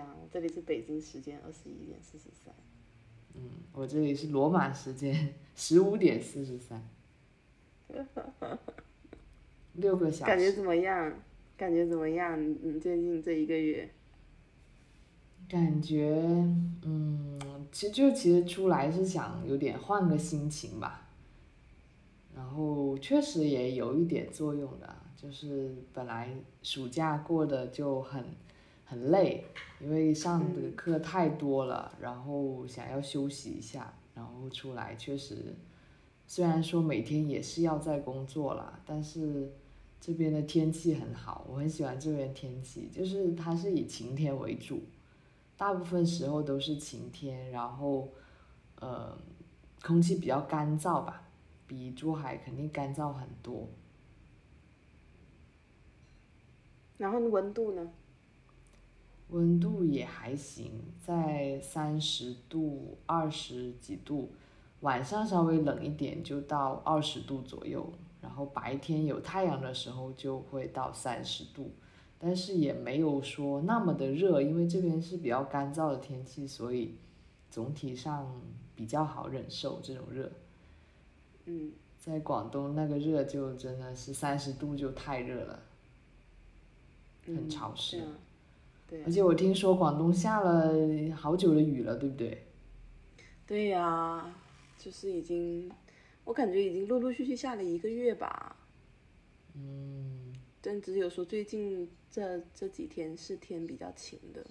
对这里是北京时间二十一点四十三。嗯，我这里是罗马时间 十五点四十三，六个小时。感觉怎么样？感觉怎么样？你你最近这一个月？感觉，嗯，其实就其实出来是想有点换个心情吧，然后确实也有一点作用的，就是本来暑假过得就很很累，因为上的课太多了，然后想要休息一下，然后出来确实，虽然说每天也是要在工作啦，但是这边的天气很好，我很喜欢这边天气，就是它是以晴天为主。大部分时候都是晴天，然后，呃，空气比较干燥吧，比珠海肯定干燥很多。然后温度呢？温度也还行，在三十度、二十几度，晚上稍微冷一点就到二十度左右，然后白天有太阳的时候就会到三十度。但是也没有说那么的热，因为这边是比较干燥的天气，所以总体上比较好忍受这种热。嗯，在广东那个热就真的是三十度就太热了，很嗯潮湿。而且我听说广东下了好久的雨了，对不对？对呀、就是已经，我感觉已经陆陆续续下了一个月吧。嗯，但只有说最近这这几天是天比较晴的，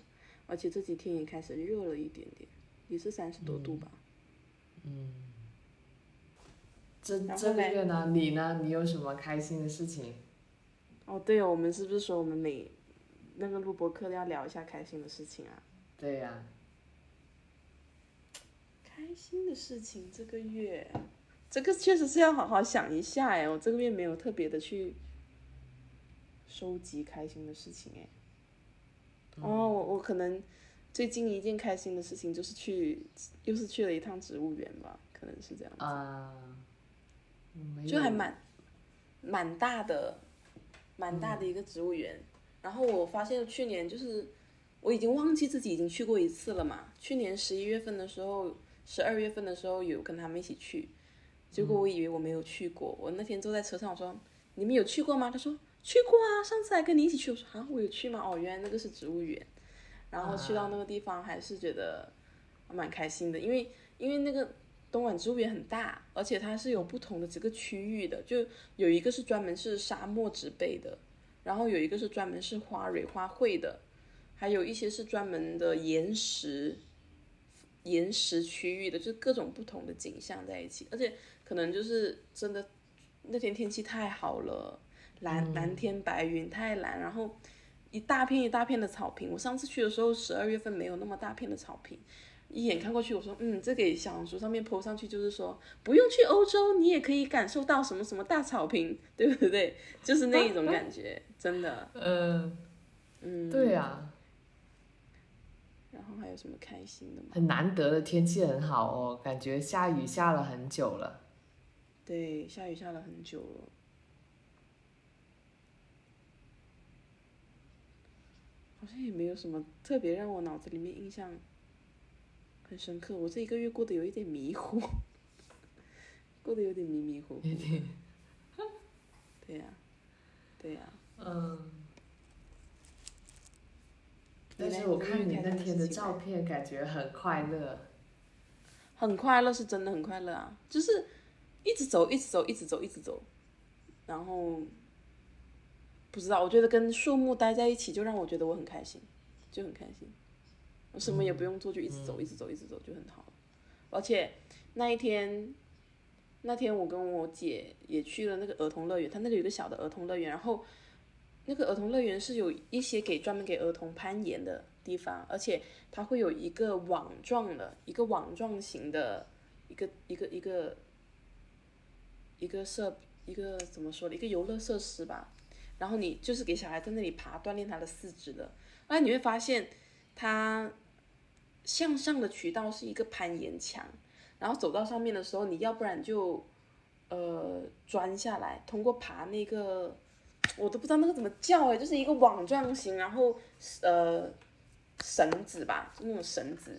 而且这几天也开始热了一点点，也是三十多度吧。这然后这个月呢，你呢？你有什么开心的事情？哦，对哦，我们是不是说我们每那个录播课要聊一下开心的事情啊？对呀、开心的事情这个月，这个确实是要好好想一下哎，我这个月没有特别的去收集开心的事情哎。哦，我我可能最近一件开心的事情就是去，又是去了一趟植物园吧，可能是这样。啊，没就还蛮蛮大的，蛮大的一个植物园。然后我发现去年就是我已经忘记自己已经去过一次了嘛。去年十一月份的时候，十二月份的时候有跟他们一起去，结果我以为我没有去过。我那天坐在车上，我说你们有去过吗？他说去过啊，上次还跟你一起去。我说啊，我有去吗？哦，原来那个是植物园。然后去到那个地方，还是觉得蛮开心的，因为因为那个东莞植物园很大，而且它是有不同的几个区域的，就有一个是专门是沙漠植被的，然后有一个是专门是花蕊花卉的，还有一些是专门的岩石岩石区域的，就是各种不同的景象在一起，而且可能就是真的那天天气太好了，蓝蓝天白云太蓝，然后一大片一大片的草坪。我上次去的时候，十二月份没有那么大片的草坪，一眼看过去，我说，嗯，这给小红书上面 po 上去，就是说不用去欧洲，你也可以感受到什么什么大草坪，对不对？就是那一种感觉，真的。嗯，嗯，对啊，然后还有什么开心的吗？很难得的天气很好哦，感觉下雨下了很久了。对，下雨下了很久了。好像也没有什么特别让我脑子里面印象很深刻。我这一个月过得有一点迷糊，过得有点迷迷糊糊。对呀、对呀、嗯。但是我看你那天的照片，感觉很快乐。很快乐是真的很快乐啊，就是一直走，一直走，一直走，一直走，然后不知道，我觉得跟树木待在一起就让我觉得我很开心，就很开心，我什么也不用做，就一直走，一直走，一直走就很好。而且那一天，那天我跟我姐也去了那个儿童乐园，它那里有一个小的儿童乐园，然后那个儿童乐园是有一些给专门给儿童攀岩的地方，而且它会有一个网状的，一个网状型的，一个一个一个一个设一个怎么说的，一个游乐设施吧。然后你就是给小孩在那里爬，锻炼他的四肢的。后来你会发现，它向上的渠道是一个攀岩墙，然后走到上面的时候，你要不然就呃钻下来，通过爬那个我都不知道那个怎么叫哎，就是一个网状型，然后呃绳子吧，就那种绳子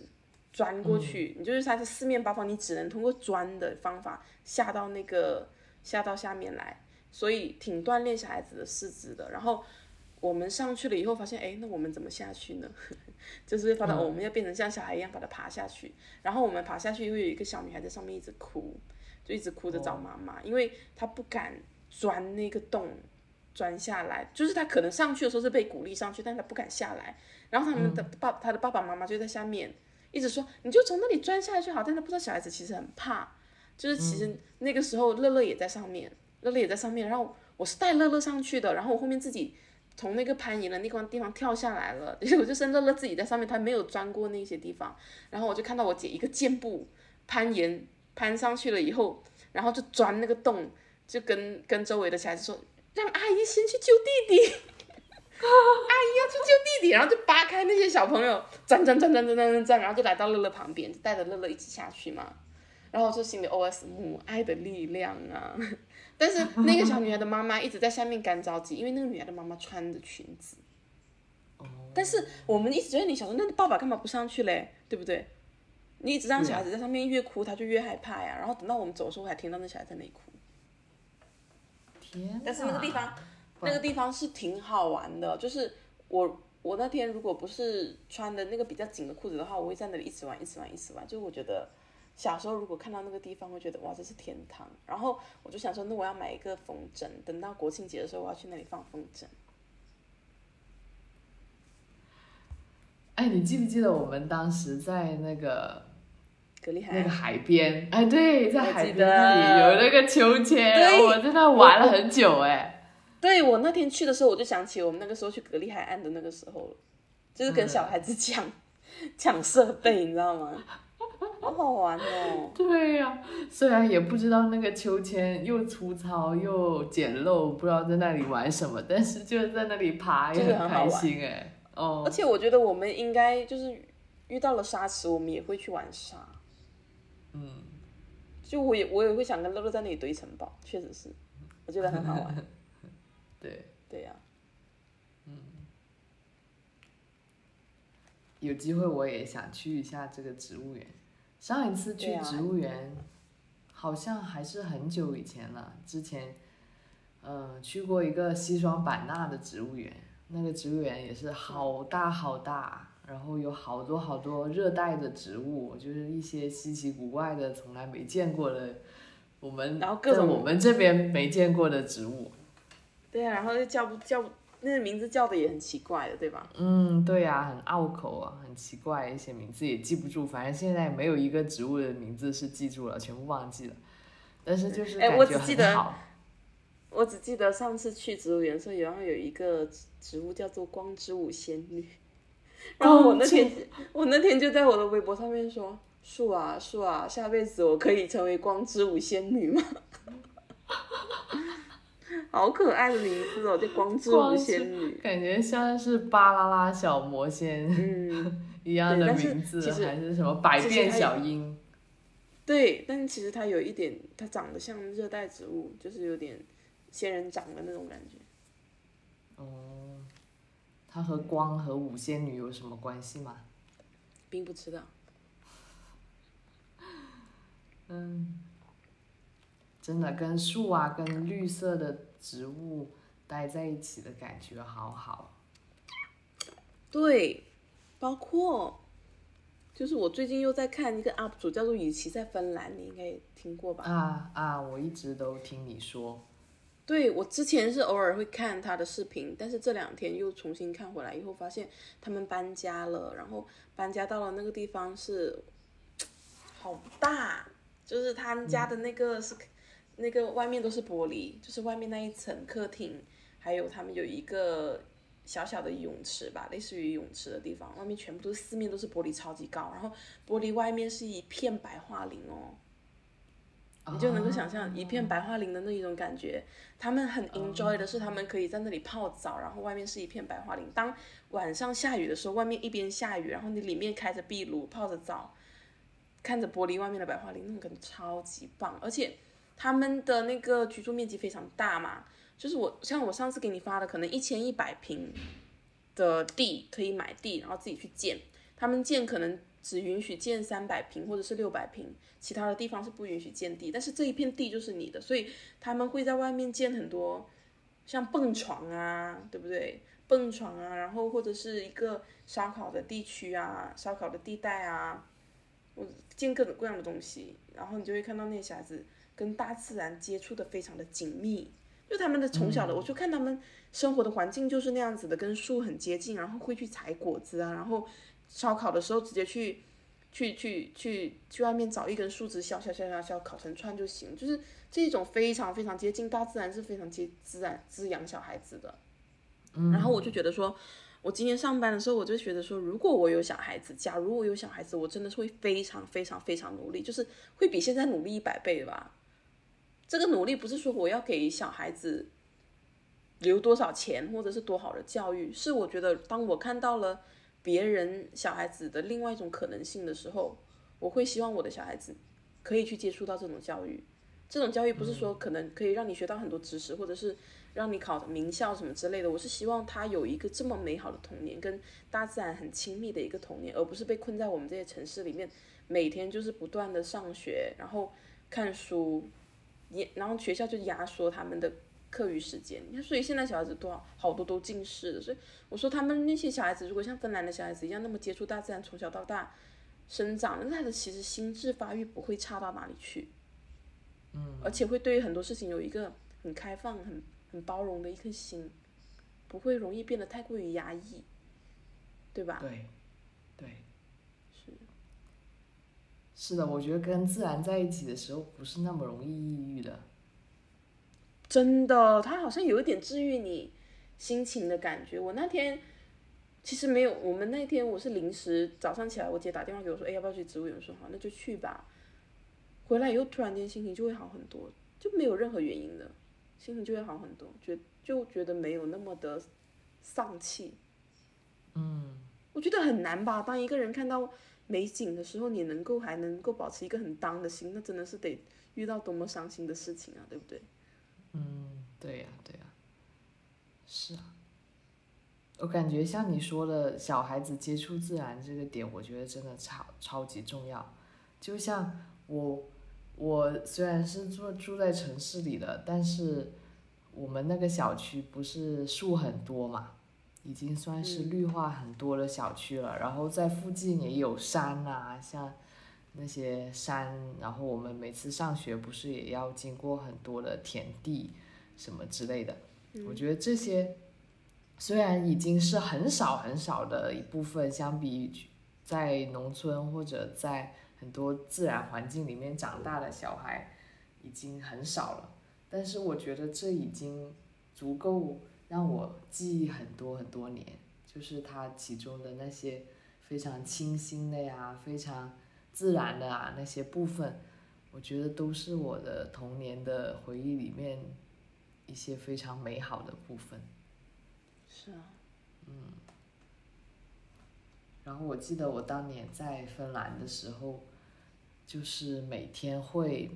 钻过去，你就是它是四面八方，你只能通过钻的方法下到那个下到下面来，所以挺锻炼小孩子的四肢的。然后我们上去了以后，发现哎，那我们怎么下去呢？就是发到、哦我们要变成像小孩一样把它爬下去。然后我们爬下去，会有一个小女孩在上面一直哭，就一直哭着找妈妈，因为她不敢钻那个洞。钻下来，就是她可能上去的时候是被鼓励上去，但她不敢下来。然后他们的爸，她的爸爸妈妈就在下面一直说：“你就从那里钻下来就好。”但她不知道小孩子其实很怕，就是其实那个时候乐乐也在上面，乐乐也在上面。然后我是带乐乐上去的，然后我后面自己从那个攀岩的那个地方跳下来了，结 果就剩乐乐自己在上面，他没有钻过那些地方。然后我就看到我姐一个箭步攀岩攀上去了以后，然后就钻那个洞，就跟跟周围的小孩子说。让阿姨先去救弟弟，阿姨要去救弟弟，然后就扒开那些小朋友，钻钻钻钻钻钻钻，然后就来到乐乐旁边，带着乐乐一起下去嘛。然后就心里 OS 母爱的力量啊！但是 那个小女孩的妈妈一直在下面干着急，因为那个女孩的妈妈穿着裙子。但是我们一直觉得你想说，那爸爸干嘛不上去嘞？对不对？你一直让小孩子在上面越哭，他就越害怕呀。然后等到我们走的时候，还听到那小孩在那里哭。天但是那个地方，那个地方是挺好玩的。就是我我那天如果不是穿的那个比较紧的裤子的话，我会在那里一直玩，一直玩，一直玩。就我觉得小时候如果看到那个地方，会觉得哇，这是天堂。然后我就想说，那我要买一个风筝，等到国庆节的时候，我要去那里放风筝。哎，你记不记得我们当时在那个？海那个海边，哎，对，在海边那里有那个秋千，我在那玩了很久，哎。对，我那天去的时候，我就想起我们那个时候去格力海岸的那个时候了，就是跟小孩子抢抢设备，你知道吗？好好玩哦。对呀，虽然也不知道那个秋千又粗糙又简陋，不知道在那里玩什么，但是就是在那里爬也很开心，哎。哦。而且我觉得我们应该就是遇到了沙池，我们也会去玩沙。嗯，就我也我也会想跟乐乐在那里堆城堡，确实是，我觉得很好玩。对。对呀。嗯。有机会我也想去一下这个植物园。上一次去植物园，好像还是很久以前了。之前，嗯，去过一个西双版纳的植物园，那个植物园也是好大好大。然后有好多好多热带的植物，就是一些稀奇古怪的、从来没见过的，我们然后各种我们这边没见过的植物。对啊，然后叫不叫那个名字叫的也很奇怪的，对吧？嗯，对呀，很拗口啊，很奇怪，一些名字也记不住。反正现在没有一个植物的名字是记住了，全部忘记了。但是就是感觉很好。我只记得上次去植物园时候，然后有一个植物叫做光之舞仙女。然后我那天，我那天就在我的微博上面说：“树啊树啊，下辈子我可以成为光之舞仙女吗？” 好可爱的名字哦，叫光之舞仙女，感觉像是巴啦啦小魔仙 一样的名字，还是什么百变小樱？对，但其实它有一点，它长得像热带植物，就是有点仙人掌的那种感觉。哦。它和光和五仙女有什么关系吗？并不知道。嗯，真的跟树啊，跟绿色的植物待在一起的感觉好好。对，包括，就是我最近又在看一个 UP 主，叫做雨琦在芬兰，你应该也听过吧？啊啊！我一直都听你说。对我之前是偶尔会看他的视频，但是这两天又重新看回来以后，发现他们搬家了，然后搬家到了那个地方是 好大，就是他们家的那个是那个外面都是玻璃，就是外面那一层客厅，还有他们有一个小小的泳池吧，类似于泳池的地方，外面全部都是四面都是玻璃，超级高，然后玻璃外面是一片白桦林哦。你就能够想象一片白桦林的那一种感觉。他们很 enjoy 的是，他们可以在那里泡澡，然后外面是一片白桦林。当晚上下雨的时候，外面一边下雨，然后你里面开着壁炉泡着澡，看着玻璃外面的白桦林，那种感觉超级棒。而且他们的那个居住面积非常大嘛，就是我像我上次给你发的，可能一千一百平的地可以买地，然后自己去建。他们建可能只允许建三百平或者是六百平，其他的地方是不允许建地。但是这一片地就是你的，所以他们会在外面建很多像蹦床啊，对不对？蹦床啊，然后或者是一个烧烤的地区啊，烧烤的地带啊，我建各种各样的东西，然后你就会看到那些孩子跟大自然接触的非常的紧密。就他们的从小的，我就看他们生活的环境就是那样子的，跟树很接近，然后会去采果子啊，然后烧烤的时候直接去去去去去外面找一根树枝削削削削削烤成串就行，就是这种非常非常接近大自然，是非常接自然滋养小孩子的。然后我就觉得说，我今天上班的时候，我就觉得说，如果我有小孩子，假如我有小孩子，我真的是会非常非常非常努力，就是会比现在努力一百倍吧。这个努力不是说我要给小孩子留多少钱，或者是多好的教育，是我觉得当我看到了别人小孩子的另外一种可能性的时候，我会希望我的小孩子可以去接触到这种教育。这种教育不是说可能可以让你学到很多知识，或者是让你考名校什么之类的。我是希望他有一个这么美好的童年，跟大自然很亲密的一个童年，而不是被困在我们这些城市里面，每天就是不断的上学，然后看书。也，然后学校就压缩他们的课余时间，你看，所以现在小孩子多少好多都近视的，所以我说他们那些小孩子如果像芬兰的小孩子一样那么接触大自然，从小到大生长，那他的其实心智发育不会差到哪里去，嗯，而且会对很多事情有一个很开放、很很包容的一颗心，不会容易变得太过于压抑，对吧？对，对。是的，我觉得跟自然在一起的时候不是那么容易抑郁的。真的，它好像有一点治愈你心情的感觉。我那天其实没有，我们那天我是临时早上起来，我姐打电话给我说：“哎，要不要去植物园？”说好，那就去吧。回来以后突然间心情就会好很多，就没有任何原因的，心情就会好很多，觉就觉得没有那么的丧气。嗯，我觉得很难吧，当一个人看到。美景的时候，你能够还能够保持一个很当的心，那真的是得遇到多么伤心的事情啊，对不对？嗯，对呀，对呀，是啊。我感觉像你说的小孩子接触自然这个点，我觉得真的超超级重要。就像我，我虽然是住住在城市里的，但是我们那个小区不是树很多嘛。已经算是绿化很多的小区了，然后在附近也有山啊，像那些山，然后我们每次上学不是也要经过很多的田地什么之类的。我觉得这些虽然已经是很少很少的一部分，相比在农村或者在很多自然环境里面长大的小孩已经很少了，但是我觉得这已经足够。让我记忆很多很多年，就是它其中的那些非常清新的呀，非常自然的啊那些部分，我觉得都是我的童年的回忆里面一些非常美好的部分。是啊，嗯。然后我记得我当年在芬兰的时候，就是每天会，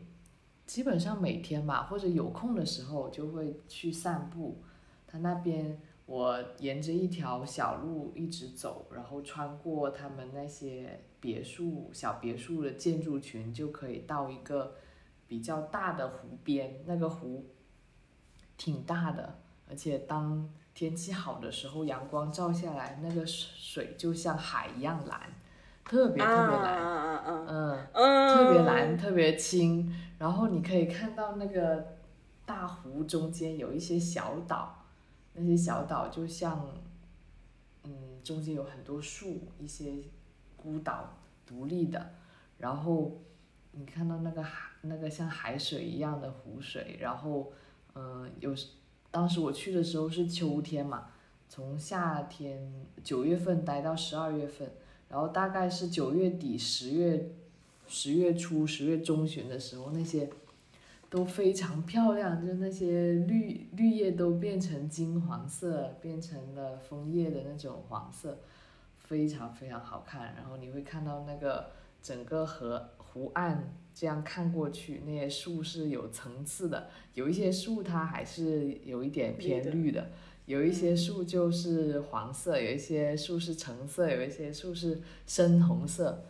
基本上每天吧，或者有空的时候就会去散步。他那边，我沿着一条小路一直走，然后穿过他们那些别墅、小别墅的建筑群，就可以到一个比较大的湖边。那个湖挺大的，而且当天气好的时候，阳光照下来，那个水就像海一样蓝，特别特别蓝，嗯，特别蓝，特别清。然后你可以看到那个大湖中间有一些小岛。那些小岛就像，嗯，中间有很多树，一些孤岛独立的，然后你看到那个海，那个像海水一样的湖水，然后，嗯，有，当时我去的时候是秋天嘛，从夏天九月份待到十二月份，然后大概是九月底十月，十月初十月中旬的时候那些。都非常漂亮，就是那些绿绿叶都变成金黄色，变成了枫叶的那种黄色，非常非常好看。然后你会看到那个整个河湖岸这样看过去，那些树是有层次的，有一些树它还是有一点偏绿的，有一些树就是黄色，有一些树是橙色，有一些树是深红色，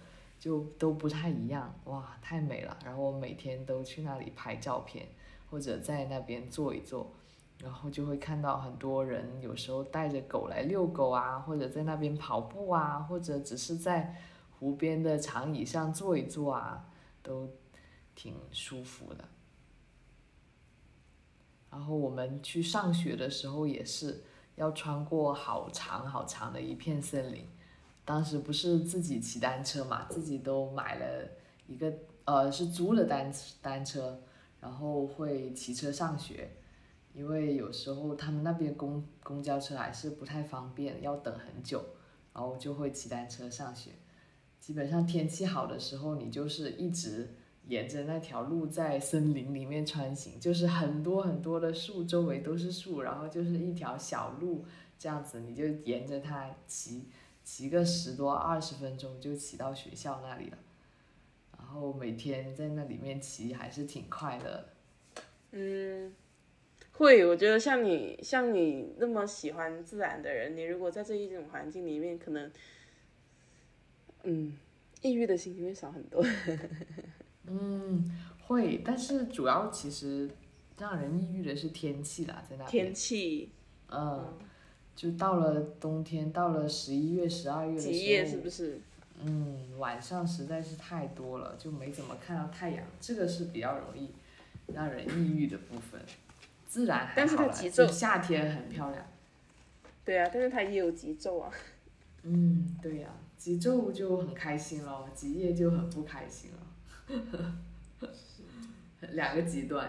就都不太一样，哇，太美了。然后我每天都去那里拍照片，或者在那边坐一坐，然后就会看到很多人，有时候带着狗来遛狗啊，或者在那边跑步啊，或者只是在湖边的长椅上坐一坐啊，都挺舒服的。然后我们去上学的时候也是要穿过好长好长的一片森林，当时不是自己骑单车嘛，自己都买了一个呃是租了单单车，然后会骑车上学，因为有时候他们那边公公交车还是不太方便，要等很久，然后就会骑单车上学。基本上天气好的时候，你就是一直。沿着那条路在森林里面穿行，就是很多很多的树，周围都是树，然后就是一条小路这样子，你就沿着它骑，骑个十多二十分钟就骑到学校那里了。然后每天在那里面骑还是挺快乐。嗯，会，我觉得像你像你那么喜欢自然的人，你如果在这一种环境里面，可能，嗯，抑郁的心情会少很多。嗯，会，但是主要其实让人抑郁的是天气啦，在那边。天气。嗯，就到了冬天，到了十一月、十二月的时候。极夜是不是？嗯，晚上实在是太多了，就没怎么看到太阳，这个是比较容易让人抑郁的部分。自然还好了，就夏天很漂亮。对啊，但是它也有极昼啊。嗯，对呀，极昼就很开心咯，极夜就很不开心了。两个极端。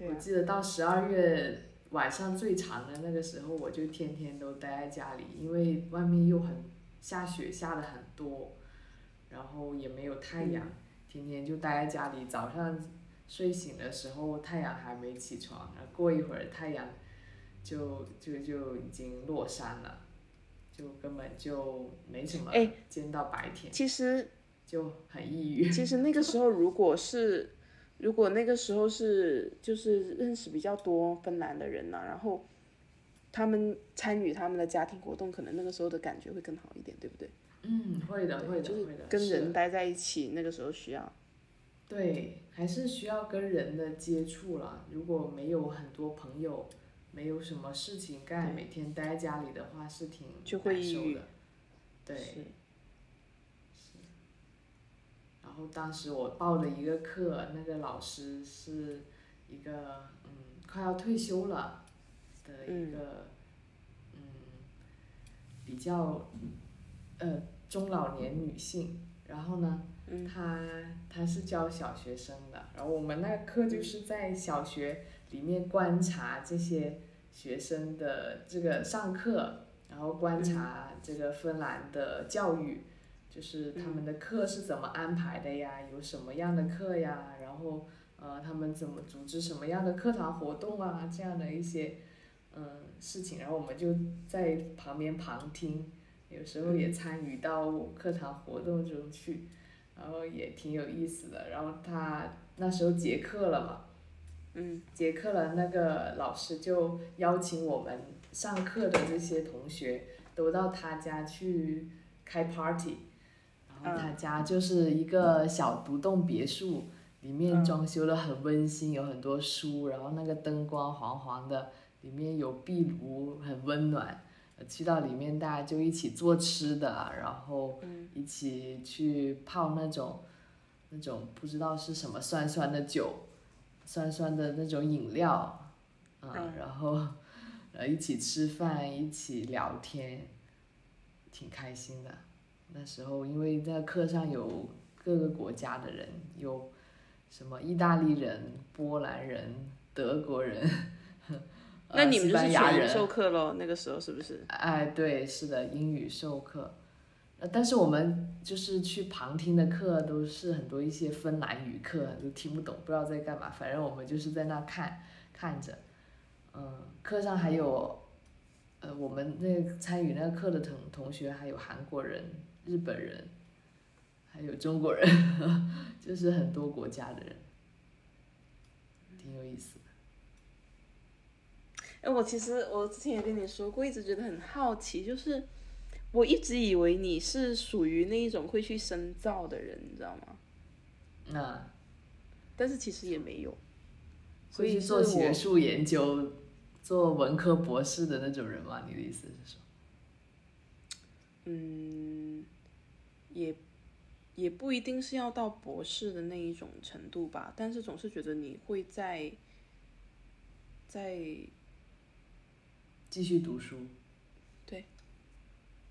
我记得到十二月晚上最长的那个时候，我就天天都待在家里，因为外面又很下雪，下的很多，然后也没有太阳，天天就待在家里。早上睡醒的时候，太阳还没起床，然后过一会儿太阳就就就已经落山了，就根本就没什么见到白天。其实。就很抑郁。其实那个时候，如果是，如果那个时候是，就是认识比较多芬兰的人呢，然后，他们参与他们的家庭活动，可能那个时候的感觉会更好一点，对不对？嗯，会的，会的，就是跟人待在一起，那个时候需要。对，还是需要跟人的接触了。如果没有很多朋友，没有什么事情干，每天待在家里的话，是挺难受的。对。然后当时我报了一个课，那个老师是一个嗯快要退休了的一个嗯比较呃中老年女性，然后呢，她她是教小学生的，然后我们那个课就是在小学里面观察这些学生的这个上课，然后观察这个芬兰的教育。就是他们的课是怎么安排的呀？有什么样的课呀？然后，呃，他们怎么组织什么样的课堂活动啊？这样的一些，嗯，事情，然后我们就在旁边旁听，有时候也参与到课堂活动中去，然后也挺有意思的。然后他那时候结课了嘛，嗯，结课了，那个老师就邀请我们上课的这些同学都到他家去开 party。他家就是一个小独栋别墅，里面装修的很温馨，有很多书，然后那个灯光黄黄的，里面有壁炉，很温暖。去到里面，大家就一起做吃的，然后一起去泡那种那种不知道是什么酸酸的酒，酸酸的那种饮料，嗯，然后呃一起吃饭，一起聊天，挺开心的。那时候，因为在课上有各个国家的人，有什么意大利人、波兰人、德国人，那你们就是全语授课喽？那个时候是不是？哎，对，是的，英语授课。呃，但是我们就是去旁听的课，都是很多一些芬兰语课，都听不懂，不知道在干嘛。反正我们就是在那看，看着。嗯，课上还有，呃，我们那参与那个课的同同学还有韩国人。日本人，还有中国人，就是很多国家的人，挺有意思的。哎，我其实我之前也跟你说过，一直觉得很好奇，就是我一直以为你是属于那一种会去深造的人，你知道吗？那但是其实也没有，所以做学术研究、做文科博士的那种人吗？你的意思是说？嗯，也也不一定是要到博士的那一种程度吧，但是总是觉得你会在在继续读书？对，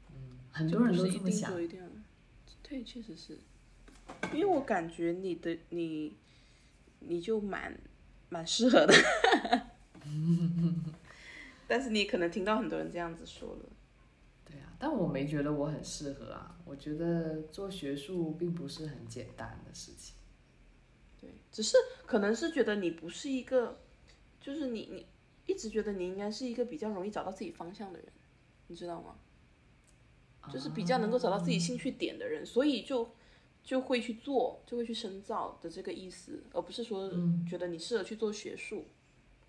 嗯，很多人都这么想定。一定，对，确实是，因为我感觉你的你你就蛮蛮适合的，但是你可能听到很多人这样子说了，但我没觉得我很适合啊。我觉得做学术并不是很简单的事情。对，只是可能是觉得你不是一个，就是你你一直觉得你应该是一个比较容易找到自己方向的人，你知道吗？就是比较能够找到自己兴趣点的人，所以就就会去做，就会去深造的这个意思，而不是说觉得你适合去做学术，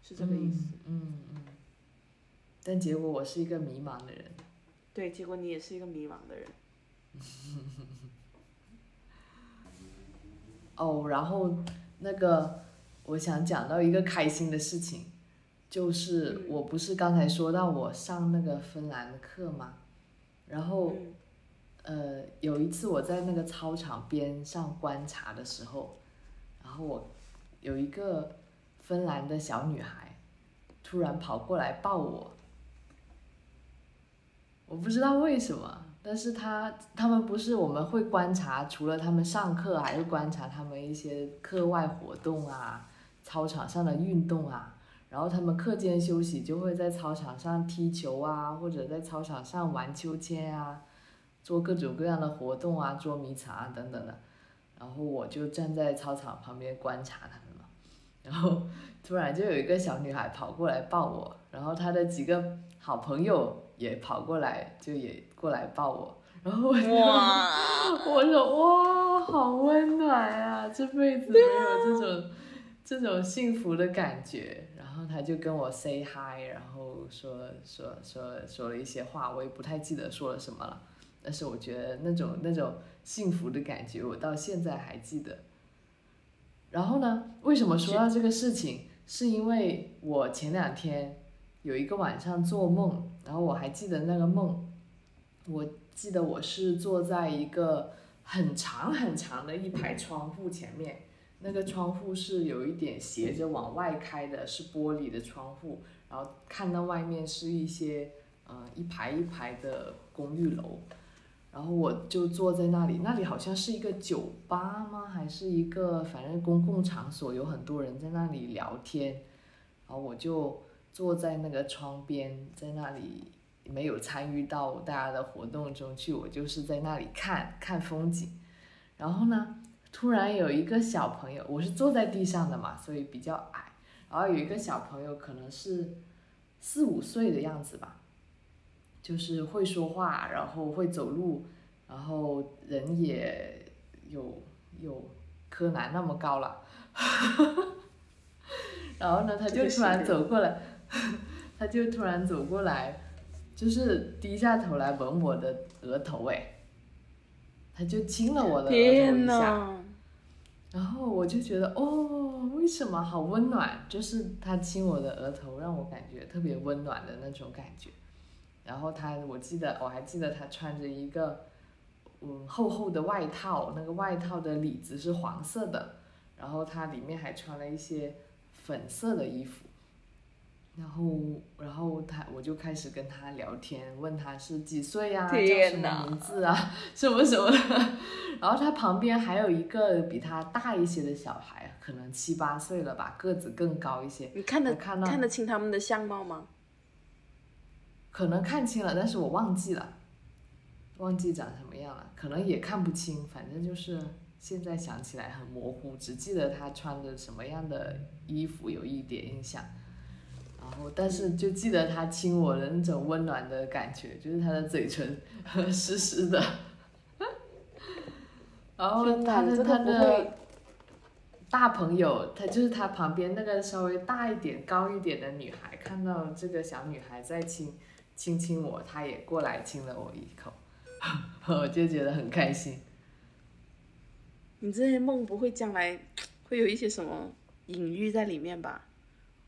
是这个意思。嗯嗯。但结果我是一个迷茫的人。对，结果你也是一个迷茫的人。哦，然后那个我想讲到一个开心的事情，就是我不是刚才说到我上那个芬兰的课吗，然后嗯呃有一次我在那个操场边上观察的时候，然后我有一个芬兰的小女孩突然跑过来抱我，我不知道为什么，但是他他们不是我们会观察，除了他们上课，还会观察他们一些课外活动啊，操场上的运动啊，然后他们课间休息就会在操场上踢球啊，或者在操场上玩秋千啊，做各种各样的活动啊，捉迷藏啊等等的。然后我就站在操场旁边观察他们嘛，然后突然就有一个小女孩跑过来抱我，然后她的几个好朋友也跑过来，就也过来抱我，然后我就，我说哇，好温暖啊！这辈子没有这种、这种幸福的感觉。然后他就跟我 say hi，然后说说说说了一些话，我也不太记得说了什么了。但是我觉得那种那种幸福的感觉，我到现在还记得。然后呢，为什么说到这个事情？是因为我前两天有一个晚上做梦，然后我还记得那个梦，我记得我是坐在一个很长很长的一排窗户前面，那个窗户是有一点斜着往外开的，是玻璃的窗户，然后看到外面是一些呃一排一排的公寓楼，然后我就坐在那里，那里好像是一个酒吧吗？还是一个反正公共场所，有很多人在那里聊天，然后我就坐在那个窗边，在那里没有参与到大家的活动中去，我就是在那里看看风景。然后呢，突然有一个小朋友，我是坐在地上的嘛，所以比较矮。然后有一个小朋友，可能是四五岁的样子吧，就是会说话，然后会走路，然后人也有有柯南那么高了。然后呢，他就突然走过来，他就突然走过来，就是低下头来吻我的额头，哎，他就亲了我的额头天一下。然后我就觉得哦，为什么好温暖？就是他亲我的额头，让我感觉特别温暖的那种感觉。然后他，我记得我还记得他穿着一个嗯厚厚的外套，那个外套的里子是黄色的，然后他里面还穿了一些粉色的衣服。然后，然后他我就开始跟他聊天，问他是几岁呀、叫什么名字啊，什么什么的。然后他旁边还有一个比他大一些的小孩，可能七八岁了吧，个子更高一些。你看得看到看得清他们的相貌吗？可能看清了，但是我忘记了，忘记长什么样了，可能也看不清，反正就是现在想起来很模糊，只记得他穿着什么样的衣服有一点印象，然后但是就记得他亲我的那种温暖的感觉，就是他的嘴唇湿湿的，然后他的他的大朋友，他就是他旁边那个稍微大一点、高一点的女孩，看到这个小女孩在亲亲亲我，他也过来亲了我一口，我就觉得很开心。你这些梦不会将来会有一些什么隐喻在里面吧？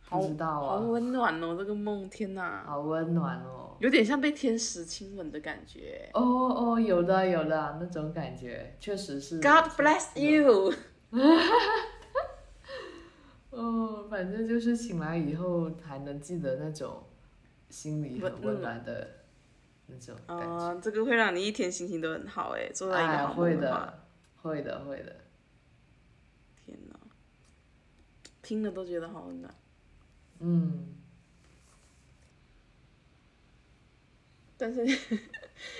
好不知道好啊，温暖哦，这个梦，天哪，好温暖哦。有点像被天使亲吻的感觉。哦哦，有的有的那种感觉，确实是。God bless you。哦，反正就是醒来以后还能记得那种心里很温暖的那种感觉。啊、这个会让你一天心情都很好哎，做到一个哎，好会的，会的，会的。天哪，听了都觉得好温暖。嗯，但是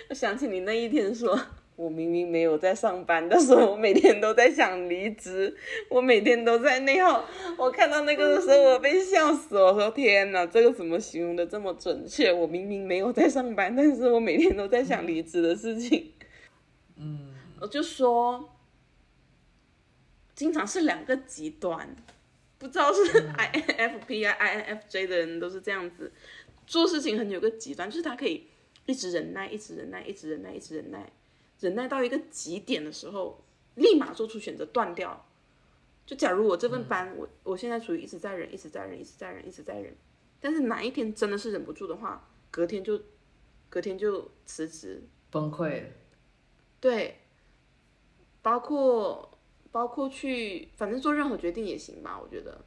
我想起你那一天说，我明明没有在上班，但是我每天都在想离职，我每天都在内耗。我看到那个的时候，我被笑死。我说天哪，这个怎么形容的这么准确？我明明没有在上班，但是我每天都在想离职的事情。嗯，我就说，经常是两个极端，不知道是 INFP 啊、INFJ 的人都是这样子，做事情很有个极端，就是他可以一直忍耐，一直忍耐，一直忍耐，一直忍耐，忍耐到一个极点的时候，立马做出选择断掉。就假如我这份班，我我现在处于一直在忍，一直在忍，一直在忍，一直在忍，但是哪一天真的是忍不住的话，隔天就隔天就辞职，崩溃了。对，包括包括去，反正做任何决定也行吧，我觉得，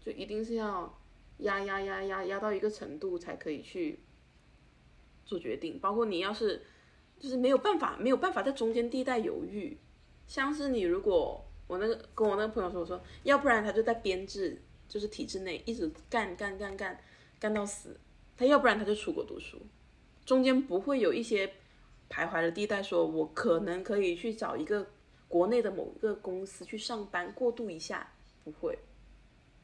就一定是要压压压压压到一个程度才可以去做决定。包括你要是就是没有办法没有办法在中间地带犹豫，像是你如果我那个跟我那个朋友说，我说要不然他就在编制就是体制内一直干干干干干到死，他要不然他就出国读书，中间不会有一些。徘徊的地带，说我可能可以去找一个国内的某一个公司去上班过渡一下，不会。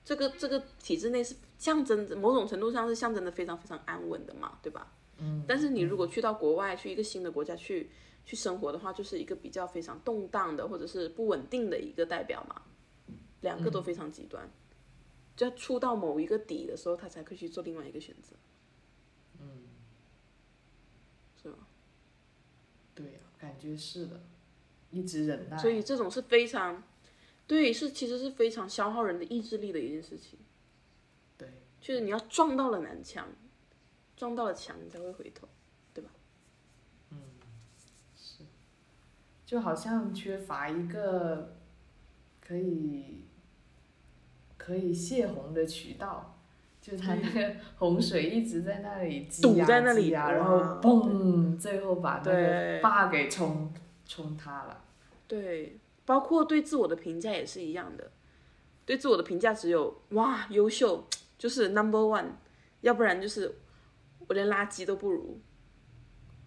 这个这个体制内是象征着某种程度上是象征的非常非常安稳的嘛，对吧？嗯。但是你如果去到国外，去一个新的国家去去生活的话，就是一个比较非常动荡的或者是不稳定的一个代表嘛，两个都非常极端。就要触到某一个底的时候，他才可以去做另外一个选择。嗯，是吧？对呀、感觉是的，一直忍耐。所以这种是非常，对，是其实是非常消耗人的意志力的一件事情。对，就是你要撞到了南墙，撞到了墙，你才会回头，对吧？嗯，是就好像缺乏一个可以可以泄洪的渠道，就它那个洪水一直在那里积堵呀在那里然后嘣，最后把那个坝给冲冲塌了。对，包括对自我的评价也是一样的，对自我的评价只有哇优秀，就是 number one，要不然就是我连垃圾都不如，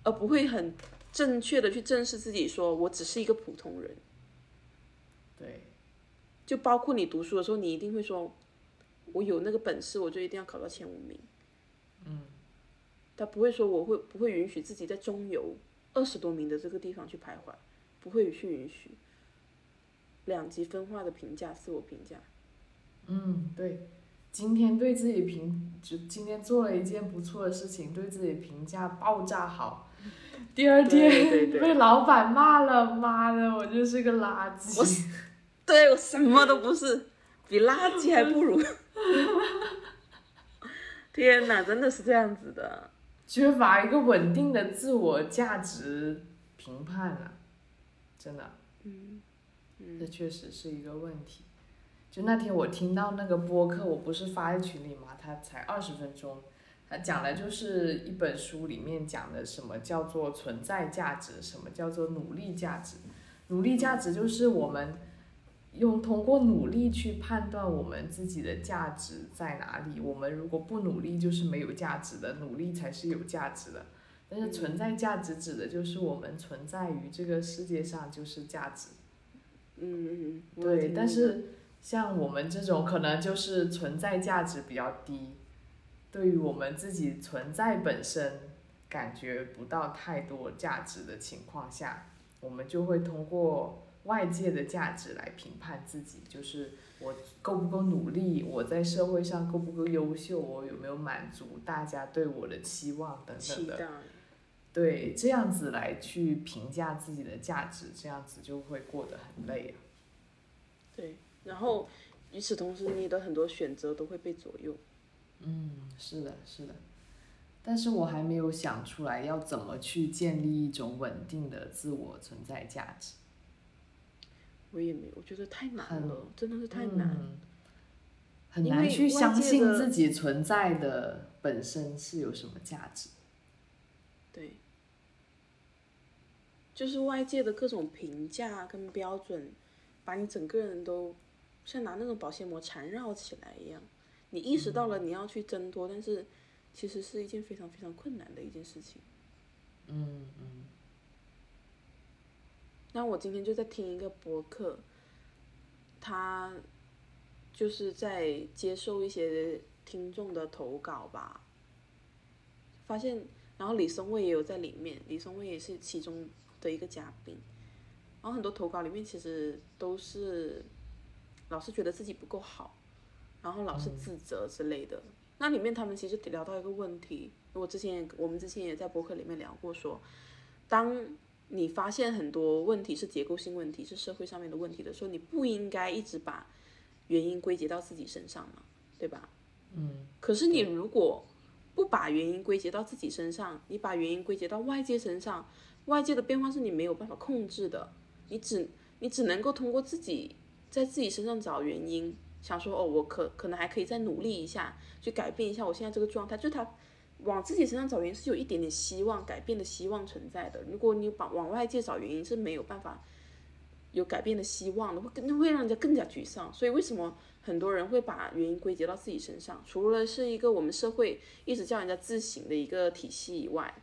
而不会很正确的去正视自己，说我只是一个普通人。对，就包括你读书的时候，你一定会说，我有那个本事，我就一定要考到前五名。嗯，他不会说我会不会允许自己在中游二十多名的这个地方去徘徊，不会去允许。两极分化的评价，自我评价，嗯，对。今天对自己评，就今天做了一件不错的事情，对自己评价爆炸好。第二天被老板骂了，妈的，我就是个垃圾。我对我什么都不是，比垃圾还不如。天哪，真的是这样子的。缺乏一个稳定的自我价值评判啊，真的，嗯这确实是一个问题。就那天我听到那个播客，我不是发在群里嘛，他才二十分钟，他讲的就是一本书里面讲的什么叫做存在价值，什么叫做努力价值。努力价值就是我们用通过努力去判断我们自己的价值在哪里。我们如果不努力，就是没有价值的；努力才是有价值的。但是存在价值指的就是我们存在于这个世界上就是价值。嗯嗯嗯，对，但是像我们这种可能就是存在价值比较低，对于我们自己存在本身感觉不到太多价值的情况下，我们就会通过外界的价值来评判自己，就是我够不够努力，我在社会上够不够优秀，我有没有满足大家对我的期望等等的。对，这样子来去评价自己的价值，这样子就会过得很累啊。对，然后与此同时，你的很多选择都会被左右。嗯，是的，是的。但是我还没有想出来要怎么去建立一种稳定的自我存在价值。我也没有，我觉得太难了，真的是太难。很难去相信自己存在的本身是有什么价值。对。就是外界的各种评价跟标准，把你整个人都像拿那种保鲜膜缠绕起来一样。你意识到了你要去挣脱，但是其实是一件非常非常困难的一件事情。嗯嗯。那我今天就在听一个博客，他就是在接受一些听众的投稿吧，发现，然后李松蔚也有在里面，李松蔚也是其中。的一个嘉宾，然后很多投稿里面其实都是老是觉得自己不够好，然后老是自责之类的。那里面他们其实聊到一个问题，我之前我们之前也在博客里面聊过，说当你发现很多问题是结构性问题，是社会上面的问题的时候，你不应该一直把原因归结到自己身上嘛，对吧？嗯。可是你如果不把原因归结到自己身上，你把原因归结到外界身上。外界的变化是你没有办法控制的，你只你只能够通过自己在自己身上找原因，想说哦，我可可能还可以再努力一下，去改变一下我现在这个状态。就他往自己身上找原因是有一点点希望改变的希望存在的。如果你把往外界找原因是没有办法有改变的希望的，会更会让人家更加沮丧。所以为什么很多人会把原因归结到自己身上？除了是一个我们社会一直叫人家自省的一个体系以外，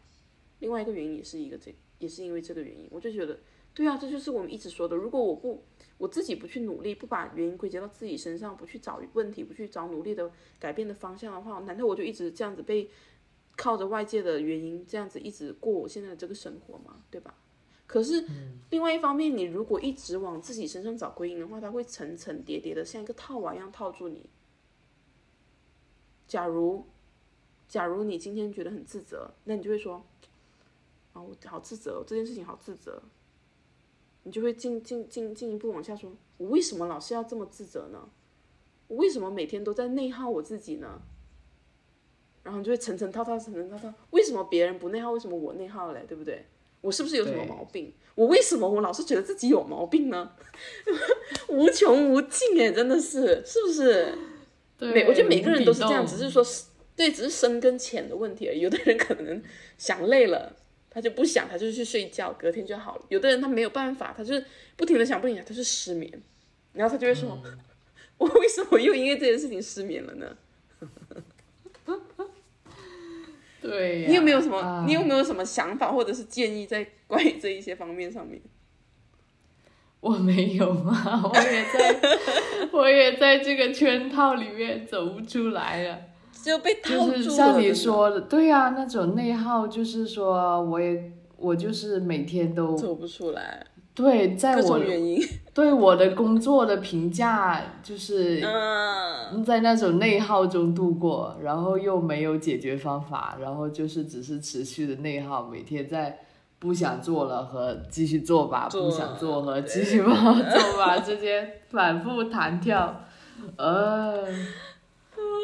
另外一个原因也是一个这。也是因为这个原因，我就觉得，对啊，这就是我们一直说的，如果我不我自己不去努力，不把原因归结到自己身上，不去找问题，不去找努力的改变的方向的话，难道我就一直这样子被靠着外界的原因这样子一直过我现在的这个生活吗？对吧？可是另外一方面，你如果一直往自己身上找归因的话，它会层层叠叠的像一个套娃一样套住你。假如，假如你今天觉得很自责，那你就会说。啊，我好自责，这件事情好自责。你就会进进进进一步往下说，我为什么老是要这么自责呢？我为什么每天都在内耗我自己呢？然后你就会层层套套，层层套套。为什么别人不内耗，为什么我内耗嘞？对不对？我是不是有什么毛病？我为什么我老是觉得自己有毛病呢？无穷无尽哎，真的是，是不是？每我觉得每个人都是这样，只是说，对，只是深跟浅的问题而已。有的人可能想累了。他就不想，他就去睡觉，隔天就好了。有的人他没有办法，他就是不停的想，不停的，他是失眠，然后他就会说：“ 我为什么又因为这件事情失眠了呢？” 对，你有没有什么？你有没有什么想法或者是建议在关于这一些方面上面？我没有啊，我也在，我也在这个圈套里面走不出来了。就被就是像你说的，对呀，那种内耗就是说，我也我就是每天都走不出来。对，在我 对我的工作的评价就是在那种内耗中度过，然后又没有解决方法，然后就是只是持续的内耗，每天在不想做了和继续做吧，不想做和继续不做吧之间反复弹跳，呃。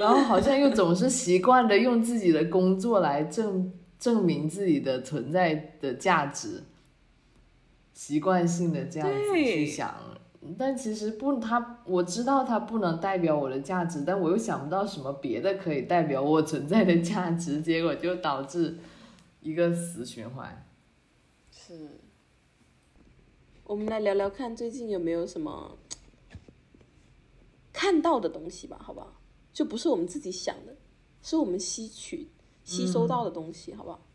然后好像又总是习惯的用自己的工作来证证明自己的存在的价值，习惯性的这样子去想，但其实不，他我知道他不能代表我的价值，但我又想不到什么别的可以代表我存在的价值，结果就导致一个死循环。是，我们来聊聊看最近有没有什么看到的东西吧，好不好？就不是我们自己想的，是我们吸取、吸收到的东西，好不好？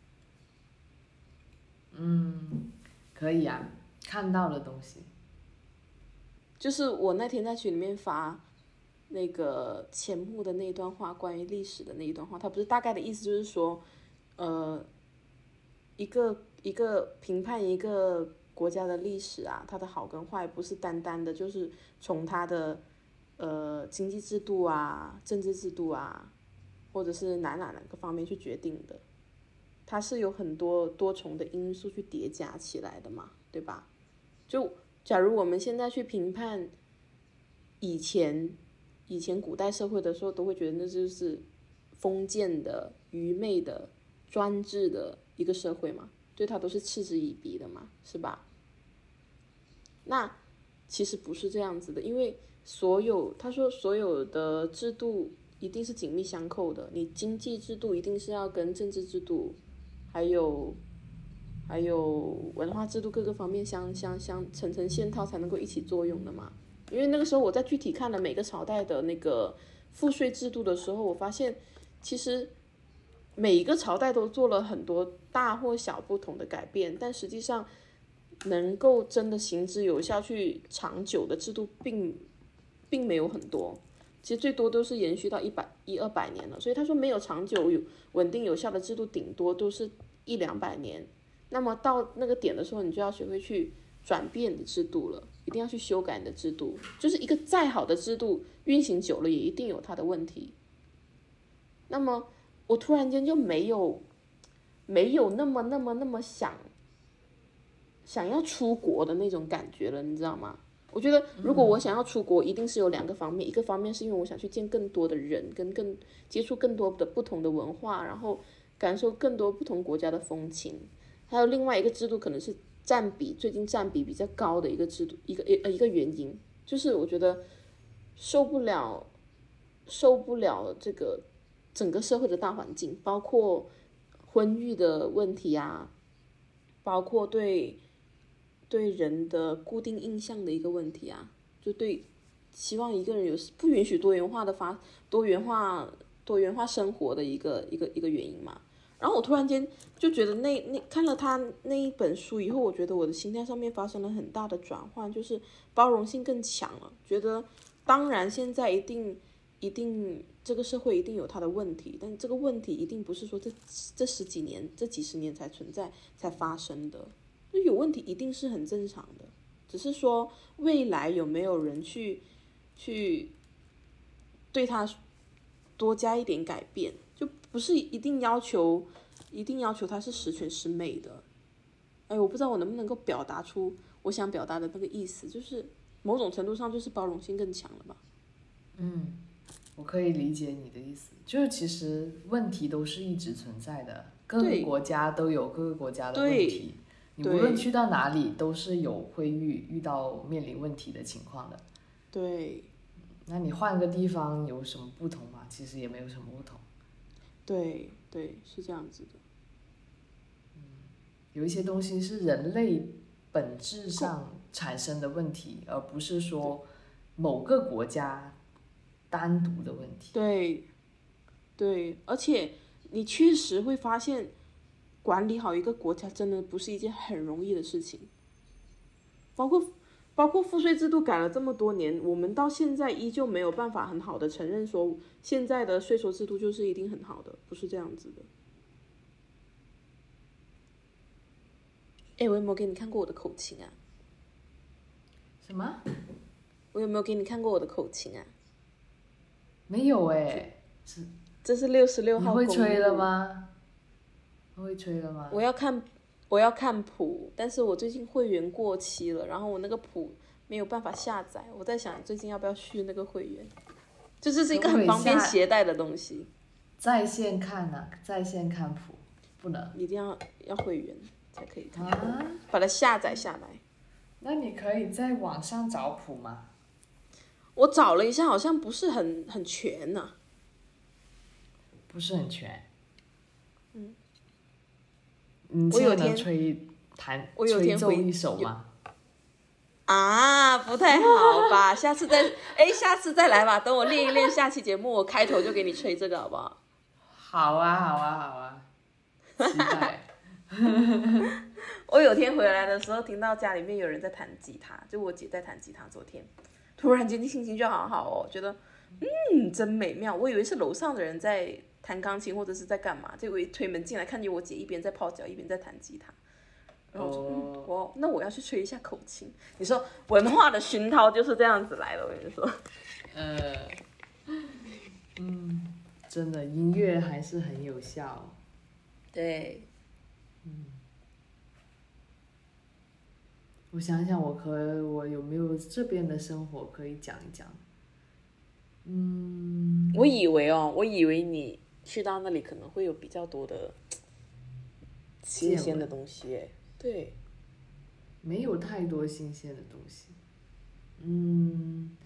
嗯，可以啊，看到的东西。就是我那天在群里面发那个钱穆的那一段话，关于历史的那一段话，他不是大概的意思就是说，呃，一个一个评判一个国家的历史啊，它的好跟坏，不是单单的就是从它的呃经济制度啊、政治制度啊，或者是哪哪哪个方面去决定的，它是有很多多重的因素去叠加起来的嘛，对吧？就假如我们现在去评判以前以前古代社会的时候，都会觉得那就是封建的、愚昧的、专制的一个社会嘛，对它都是嗤之以鼻的嘛，是吧？那其实不是这样子的，因为所有他说所有的制度一定是紧密相扣的，你经济制度一定是要跟政治制度，还有还有文化制度各个方面相相相层层线套才能够一起作用的嘛。因为那个时候我在具体看了每个朝代的那个赋税制度的时候，我发现其实每一个朝代都做了很多大或小不同的改变，但实际上。能够真的行之有效、去长久的制度，并并没有很多，其实最多都是延续到一百一二百年了。所以他说没有长久有稳定有效的制度，顶多都是一两百年。那么到那个点的时候，你就要学会去转变的制度了，一定要去修改你的制度。就是一个再好的制度，运行久了也一定有它的问题。那么我突然间就没有没有那么那么那么想。想要出国的那种感觉了，你知道吗？我觉得如果我想要出国，一定是有两个方面，一个方面是因为我想去见更多的人，跟更接触更多的不同的文化，然后感受更多不同国家的风情。还有另外一个制度，可能是占比最近占比比较高的一个制度，一个呃一个原因，就是我觉得受不了受不了这个整个社会的大环境，包括婚育的问题啊，包括对。对人的固定印象的一个问题啊，就对希望一个人有不允许多元化的发多元化多元化生活的一个一个一个原因嘛。然后我突然间就觉得那那看了他那一本书以后，我觉得我的心态上面发生了很大的转换，就是包容性更强了。觉得当然现在一定一定这个社会一定有它的问题，但这个问题一定不是说这这十几年这几十年才存在才发生的。有问题一定是很正常的，只是说未来有没有人去去对他多加一点改变，就不是一定要求一定要求他是十全十美的。哎，我不知道我能不能够表达出我想表达的那个意思，就是某种程度上就是包容性更强了吧？嗯，我可以理解你的意思，就是其实问题都是一直存在的，各个国家都有各个国家的问题。你无论去到哪里，都是有会遇遇到面临问题的情况的。对。那你换个地方有什么不同吗？其实也没有什么不同。对对，是这样子的。嗯，有一些东西是人类本质上产生的问题，而不是说某个国家单独的问题。对。对，而且你确实会发现。管理好一个国家真的不是一件很容易的事情，包括包括赋税制度改了这么多年，我们到现在依旧没有办法很好的承认说现在的税收制度就是一定很好的，不是这样子的。哎，我有没有给你看过我的口琴啊？什么？我有没有给你看过我的口琴啊？没有哎，这这是六十六号。你会吹了吗？会吹了吗？我要看，我要看谱，但是我最近会员过期了，然后我那个谱没有办法下载，我在想最近要不要续那个会员，就这是一个很方便携带的东西。在线看呢，在线看谱不能，一定要要会员才可以看，把它下载下来。那你可以在网上找谱吗？我找了一下，好像不是很很全呢。不是很全。嗯。我有天吹弹吹奏一首吗？啊，不太好吧？下次再哎，下次再来吧。等我练一练，下期节目我开头就给你吹这个，好不好？好啊，好啊，好啊！期待。我有天回来的时候，听到家里面有人在弹吉他，就我姐在弹吉他。昨天突然间心情就好好哦，觉得嗯，真美妙。我以为是楼上的人在。弹钢琴或者是在干嘛？结果一推门进来，看见我姐一边在泡脚，一边在弹吉他，然后我说，嗯哦，我那我要去吹一下口琴。你说文化的熏陶就是这样子来的，我跟你说。呃，嗯，真的音乐还是很有效。对，嗯我想想，我可我有没有这边的生活可以讲一讲？嗯，我以为哦，我以为你去到那里可能会有比较多的 新鲜的东西，哎，对，没有太多新鲜的东西。嗯，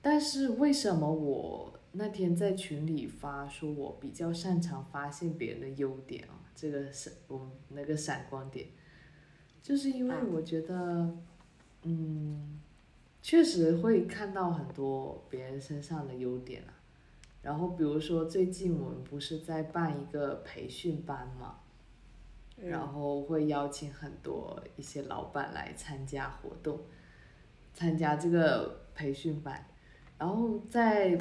但是为什么我那天在群里发说我比较擅长发现别人的优点啊？这个是我那个闪光点，就是因为啊我觉得，嗯，确实会看到很多别人身上的优点啊。然后比如说最近我们不是在办一个培训班嘛，然后会邀请很多一些老板来参加活动，参加这个培训班，然后在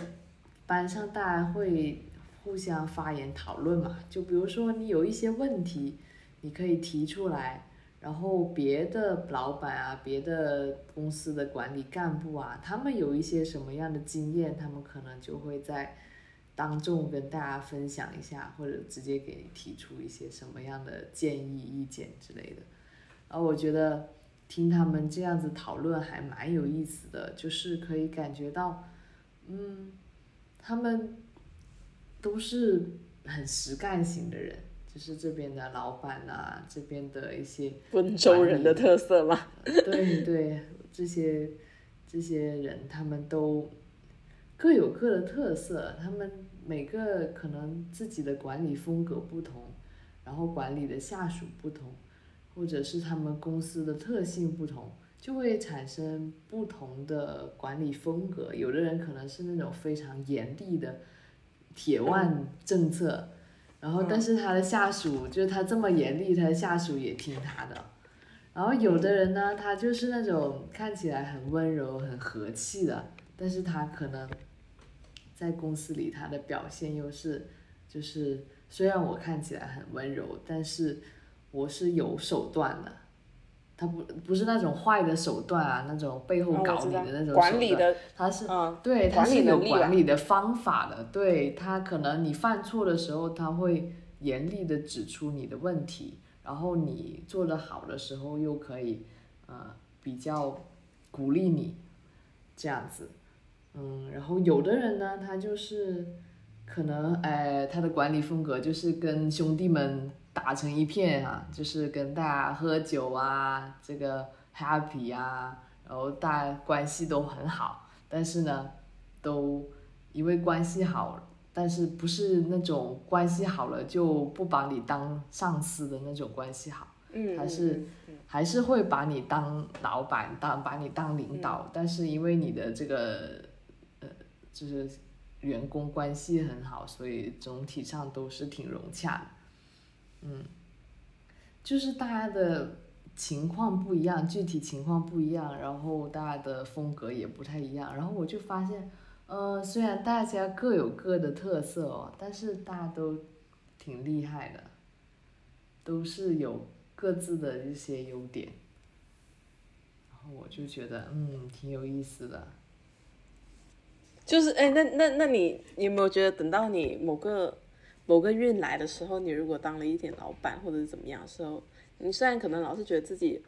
班上大家会互相发言讨论嘛，就比如说你有一些问题，你可以提出来，然后别的老板啊，别的公司的管理干部啊，他们有一些什么样的经验，他们可能就会在当众跟大家分享一下，或者直接给你提出一些什么样的建议、意见之类的。然后我觉得听他们这样子讨论还蛮有意思的，就是可以感觉到，嗯，他们都是很实干型的人，就是这边的老板啊，这边的一些温州人的特色嘛。对对，这些这些人他们都各有各的特色，他们每个可能自己的管理风格不同，然后管理的下属不同，或者是他们公司的特性不同，就会产生不同的管理风格。有的人可能是那种非常严厉的铁腕政策。然后，但是他的下属就是他这么严厉，他的下属也听他的。然后有的人呢，他就是那种看起来很温柔、很和气的，但是他可能在公司里他的表现又是，就是虽然我看起来很温柔，但是我是有手段的。他不不是那种坏的手段啊，那种背后搞你的那种手段。管理的，他是嗯，对，他是有管理的方法的。对他可能你犯错的时候，他会严厉的指出你的问题，然后你做得好的时候又可以呃比较鼓励你这样子。嗯，然后有的人呢，他就是可能哎他的管理风格就是跟兄弟们打成一片啊，就是跟大家喝酒啊，这个 happy 啊，然后大家关系都很好，但是呢，都因为关系好，但是不是那种关系好了就不把你当上司的那种关系好，嗯，还是还是会把你当老板，当把你当领导，嗯。但是因为你的这个呃就是员工关系很好，所以总体上都是挺融洽的，嗯，就是大家的情况不一样，具体情况不一样，然后大家的风格也不太一样，然后我就发现，呃，虽然大家各有各的特色哦，但是大家都挺厉害的，都是有各自的一些优点，然后我就觉得，嗯，挺有意思的。就是哎，那那那你你有没有觉得，等到你某个某个运来的时候，你如果当了一点老板或者是怎么样的时候，你虽然可能老是觉得自己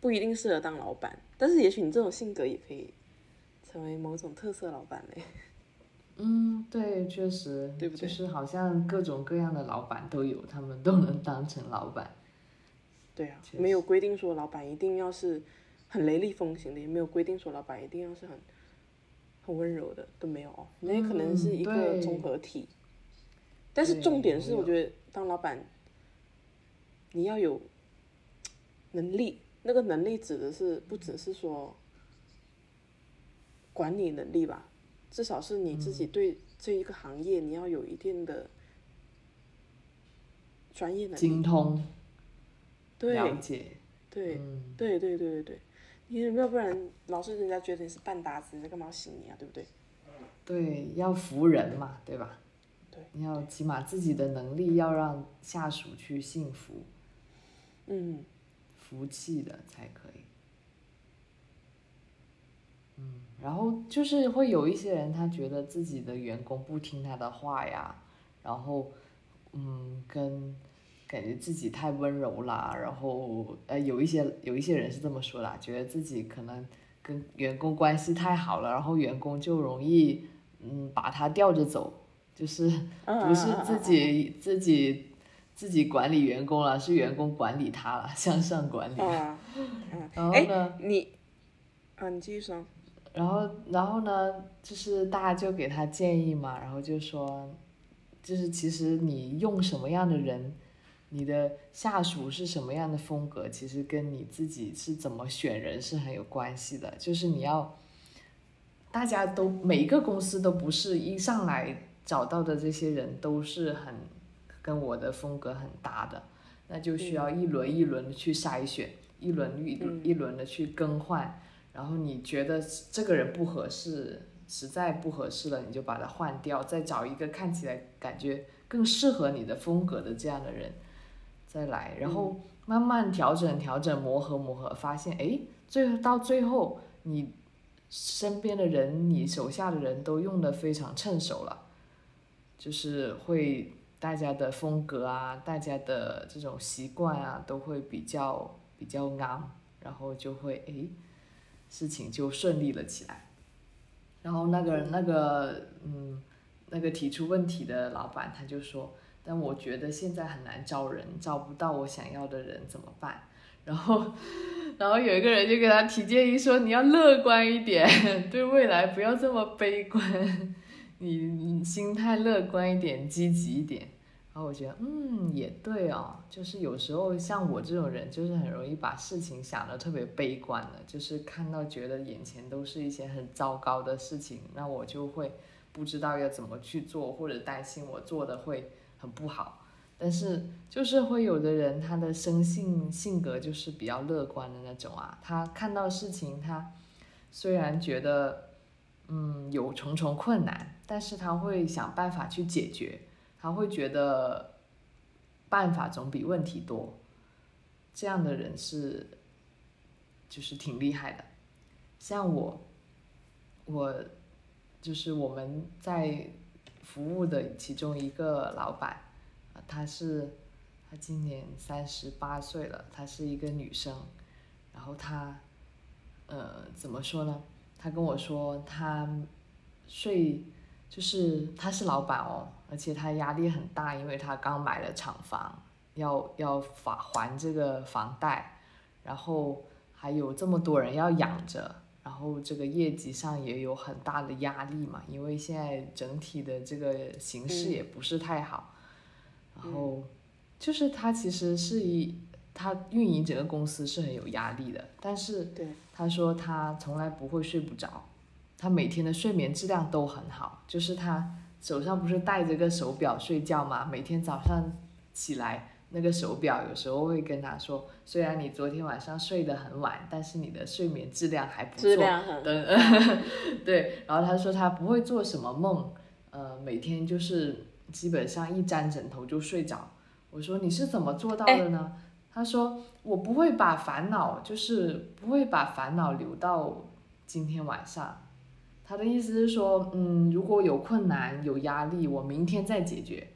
不一定适合当老板，但是也许你这种性格也可以成为某种特色老板嘞。嗯，对，确实，对不对就是好像各种各样的老板都有，他们都能当成老板。对啊，没有规定说老板一定要是很雷厉风行的，也没有规定说老板一定要是很很温柔的，都没有哦。那也可能是一个综合体。但是重点是，我觉得当老板，你要有能力。那个能力指的是不只是说管理能力吧，至少是你自己嗯对这一个行业你要有一定的专业能力。精通对了解，对，嗯，对对对对对，你要不然老是人家觉得你是半搭子，你在干嘛要信你啊？对不对？对，要服人嘛，对吧？对，你要起码自己的能力要让下属去信服。嗯，服气的才可以。嗯，然后就是会有一些人，他觉得自己的员工不听他的话呀，然后，嗯，跟感觉自己太温柔啦，然后呃，有一些有一些人是这么说的，觉得自己可能跟员工关系太好了，然后员工就容易嗯把他吊着走，就是不是自己自己自己管理员工了，是员工管理他了，向上管理。然后哎呢？，你，啊，你继续说。然后，然后呢，就是大家就给他建议嘛，然后就说，就是其实你用什么样的人，你的下属是什么样的风格，其实跟你自己是怎么选人是很有关系的。就是你要，大家都每一个公司都不是一上来找到的这些人都是很跟我的风格很搭的，那就需要一轮一轮的去筛选，一轮一嗯一轮的去更换。然后你觉得这个人不合适，实在不合适了，你就把他换掉，再找一个看起来感觉更适合你的风格的这样的人再来，然后慢慢调整调整，磨合磨合，发现哎，最后到最后你身边的人，你手下的人都用的非常趁手了，就是会大家的风格啊，大家的这种习惯啊，都会比较比较啱，然后就会哎。诶事情就顺利了起来。然后那个那个嗯，那个提出问题的老板他就说，但我觉得现在很难招人，招不到我想要的人怎么办？然后，然后有一个人就给他提建议说，你要乐观一点，对未来不要这么悲观，你你心态乐观一点，积极一点。然后我觉得，嗯，也对哦，就是有时候像我这种人，就是很容易把事情想得特别悲观的，就是看到觉得眼前都是一些很糟糕的事情，那我就会不知道要怎么去做，或者担心我做的会很不好。但是就是会有的人，他的生性性格就是比较乐观的那种啊，他看到事情，他虽然觉得嗯有重重困难，但是他会想办法去解决。他会觉得办法总比问题多，这样的人是就是挺厉害的。像我，我就是我们在服务的其中一个老板，啊，她是她今年三十八岁了，她是一个女生，然后她呃怎么说呢？她跟我说她睡就是她是老板哦。而且他压力很大，因为他刚买了厂房，要要还还这个房贷，然后还有这么多人要养着，然后这个业绩上也有很大的压力嘛，因为现在整体的这个形势也不是太好，然后就是他其实是一他运营整个公司是很有压力的，但是对他说他从来不会睡不着，他每天的睡眠质量都很好，就是他。手上不是戴着个手表睡觉嘛？每天早上起来，那个手表有时候会跟他说，虽然你昨天晚上睡得很晚，但是你的睡眠质量还不错。质量很。对，然后他说他不会做什么梦，呃，每天就是基本上一沾枕头就睡着。我说你是怎么做到的呢？他说我不会把烦恼，就是不会把烦恼留到今天晚上。他的意思是说，嗯，如果有困难、有压力，我明天再解决，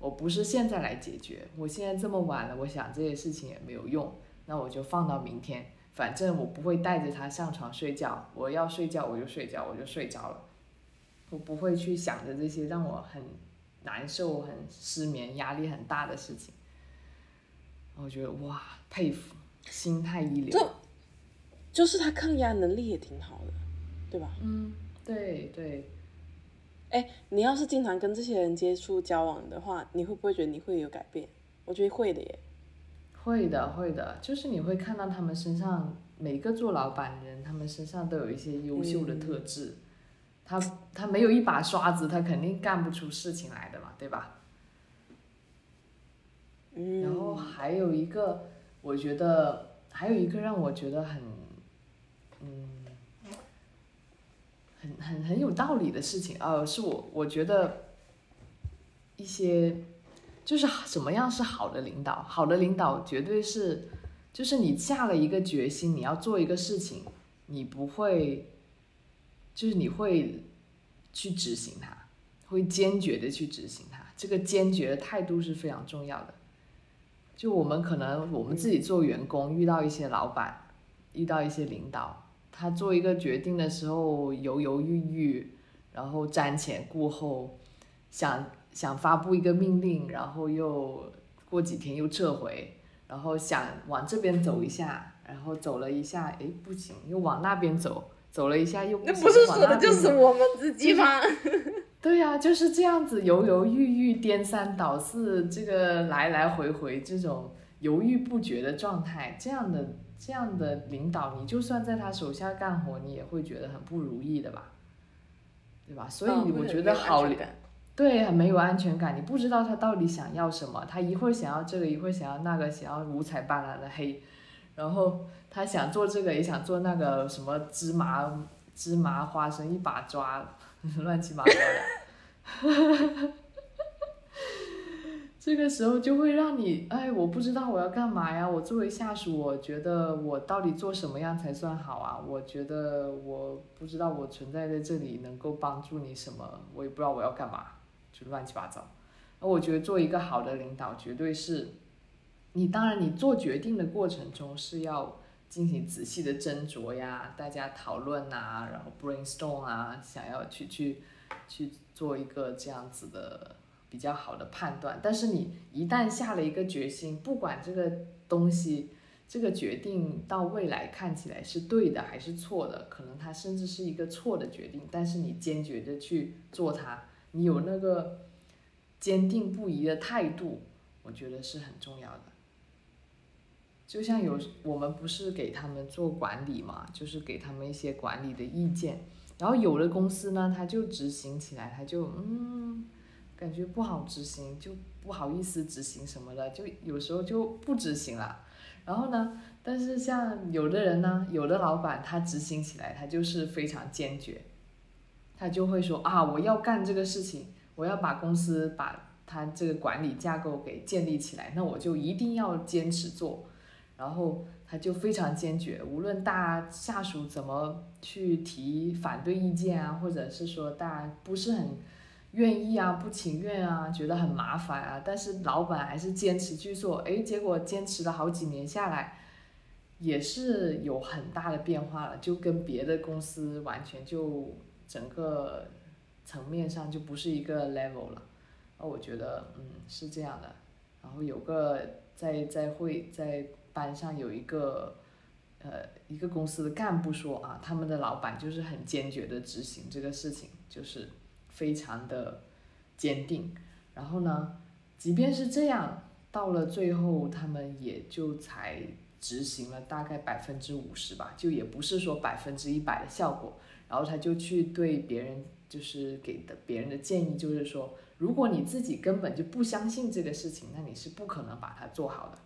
我不是现在来解决。我现在这么晚了，我想这些事情也没有用，那我就放到明天。反正我不会带着他上床睡觉，我要睡觉我就睡觉，我就睡着了。我不会去想着这些让我很难受、很失眠、压力很大的事情。我觉得哇，佩服，心态一流。这就是他抗压能力也挺好的，对吧？嗯。对对，哎，你要是经常跟这些人接触交往的话，你会不会觉得你会有改变？我觉得会的耶。会的，会的，就是你会看到他们身上每个做老板的人，他们身上都有一些优秀的特质。嗯、他他没有一把刷子，他肯定干不出事情来的嘛，对吧？嗯。然后还有一个，我觉得还有一个让我觉得很，嗯。很很很有道理的事情，呃，是我我觉得一些就是什么样是好的领导？好的领导绝对是就是你下了一个决心，你要做一个事情，你不会，就是你会去执行它，会坚决的去执行它。这个坚决的态度是非常重要的。就我们可能我们自己做员工，遇到一些老板，遇到一些领导，他做一个决定的时候犹犹豫豫，然后瞻前顾后，想想发布一个命令，然后又过几天又撤回，然后想往这边走一下，然后走了一下，哎不行，又往那边走，走了一下又不行，那不是往说的就是我们自己吗？对呀、就是这样子犹犹豫豫、颠三倒四，这个来来回回这种犹豫不决的状态，这样的这样的领导，你就算在他手下干活，你也会觉得很不如意的吧？对吧？所以我觉得好对，很没有安全感，你不知道他到底想要什么，他一会儿想要这个，一会儿想要那个，想要五彩斑斓的黑，然后他想做这个，也想做那个，什么芝麻芝麻花生一把抓，乱七八糟的。这个时候就会让你，哎，我不知道我要干嘛呀。我作为下属，我觉得我到底做什么样才算好啊？我觉得我不知道我存在在这里能够帮助你什么，我也不知道我要干嘛，就乱七八糟。而我觉得做一个好的领导，绝对是，你当然你做决定的过程中是要进行仔细的斟酌呀，大家讨论啊，然后 brainstorm 啊，想要去去去做一个这样子的比较好的判断。但是你一旦下了一个决心，不管这个东西这个决定到未来看起来是对的还是错的，可能它甚至是一个错的决定，但是你坚决的去做它，你有那个坚定不移的态度，我觉得是很重要的。就像有我们不是给他们做管理嘛，就是给他们一些管理的意见，然后有的公司呢，他就执行起来，他就嗯，感觉不好执行，就不好意思执行什么的，就有时候就不执行了。然后呢，但是像有的人呢，有的老板他执行起来，他就是非常坚决，他就会说啊，我要干这个事情，我要把公司把他这个管理架构给建立起来，那我就一定要坚持做。然后他就非常坚决，无论大下属怎么去提反对意见啊，或者是说大家不是很愿意啊、不情愿啊，觉得很麻烦啊，但是老板还是坚持去做，诶，结果坚持了好几年下来，也是有很大的变化了，就跟别的公司完全就整个层面上就不是一个 level 了。那我觉得，嗯，是这样的。然后有个在在会在班上有一个呃一个公司的干部说啊，他们的老板就是很坚决的执行这个事情，就是非常的坚定。然后呢，即便是这样，到了最后他们也就才执行了大概百分之五十吧，就也不是说百分之一百的效果。然后他就去对别人就是给的别人的建议就是说，如果你自己根本就不相信这个事情，那你是不可能把它做好的。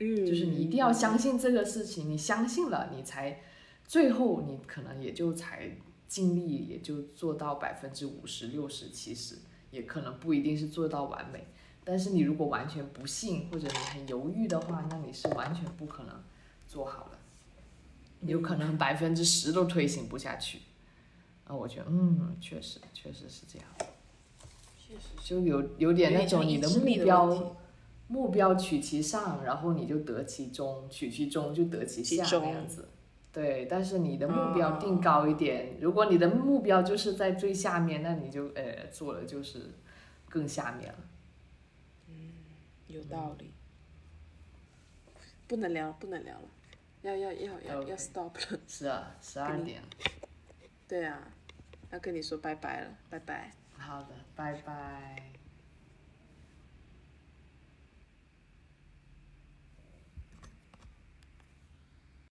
嗯，就是你一定要相信这个事情，你相信了，你才最后你可能也就才尽力也就做到百分之五十、六十、七十，也可能不一定是做到完美。但是你如果完全不信或者你很犹豫的话，那你是完全不可能做好的，有可能百分之十都推行不下去。啊，我觉得嗯，确实确实是这样，确实就有有点那种你的目标目标取其上，然后你就得其中，取其中就得其下那样子。对，但是你的目标哦定高一点，如果你的目标就是在最下面，那你就呃做了就是更下面了。嗯有道理。不能聊，不能聊了，要要要要要 stop 了。是啊，十二点。对啊，要跟你说拜拜了，拜拜。好的，拜拜。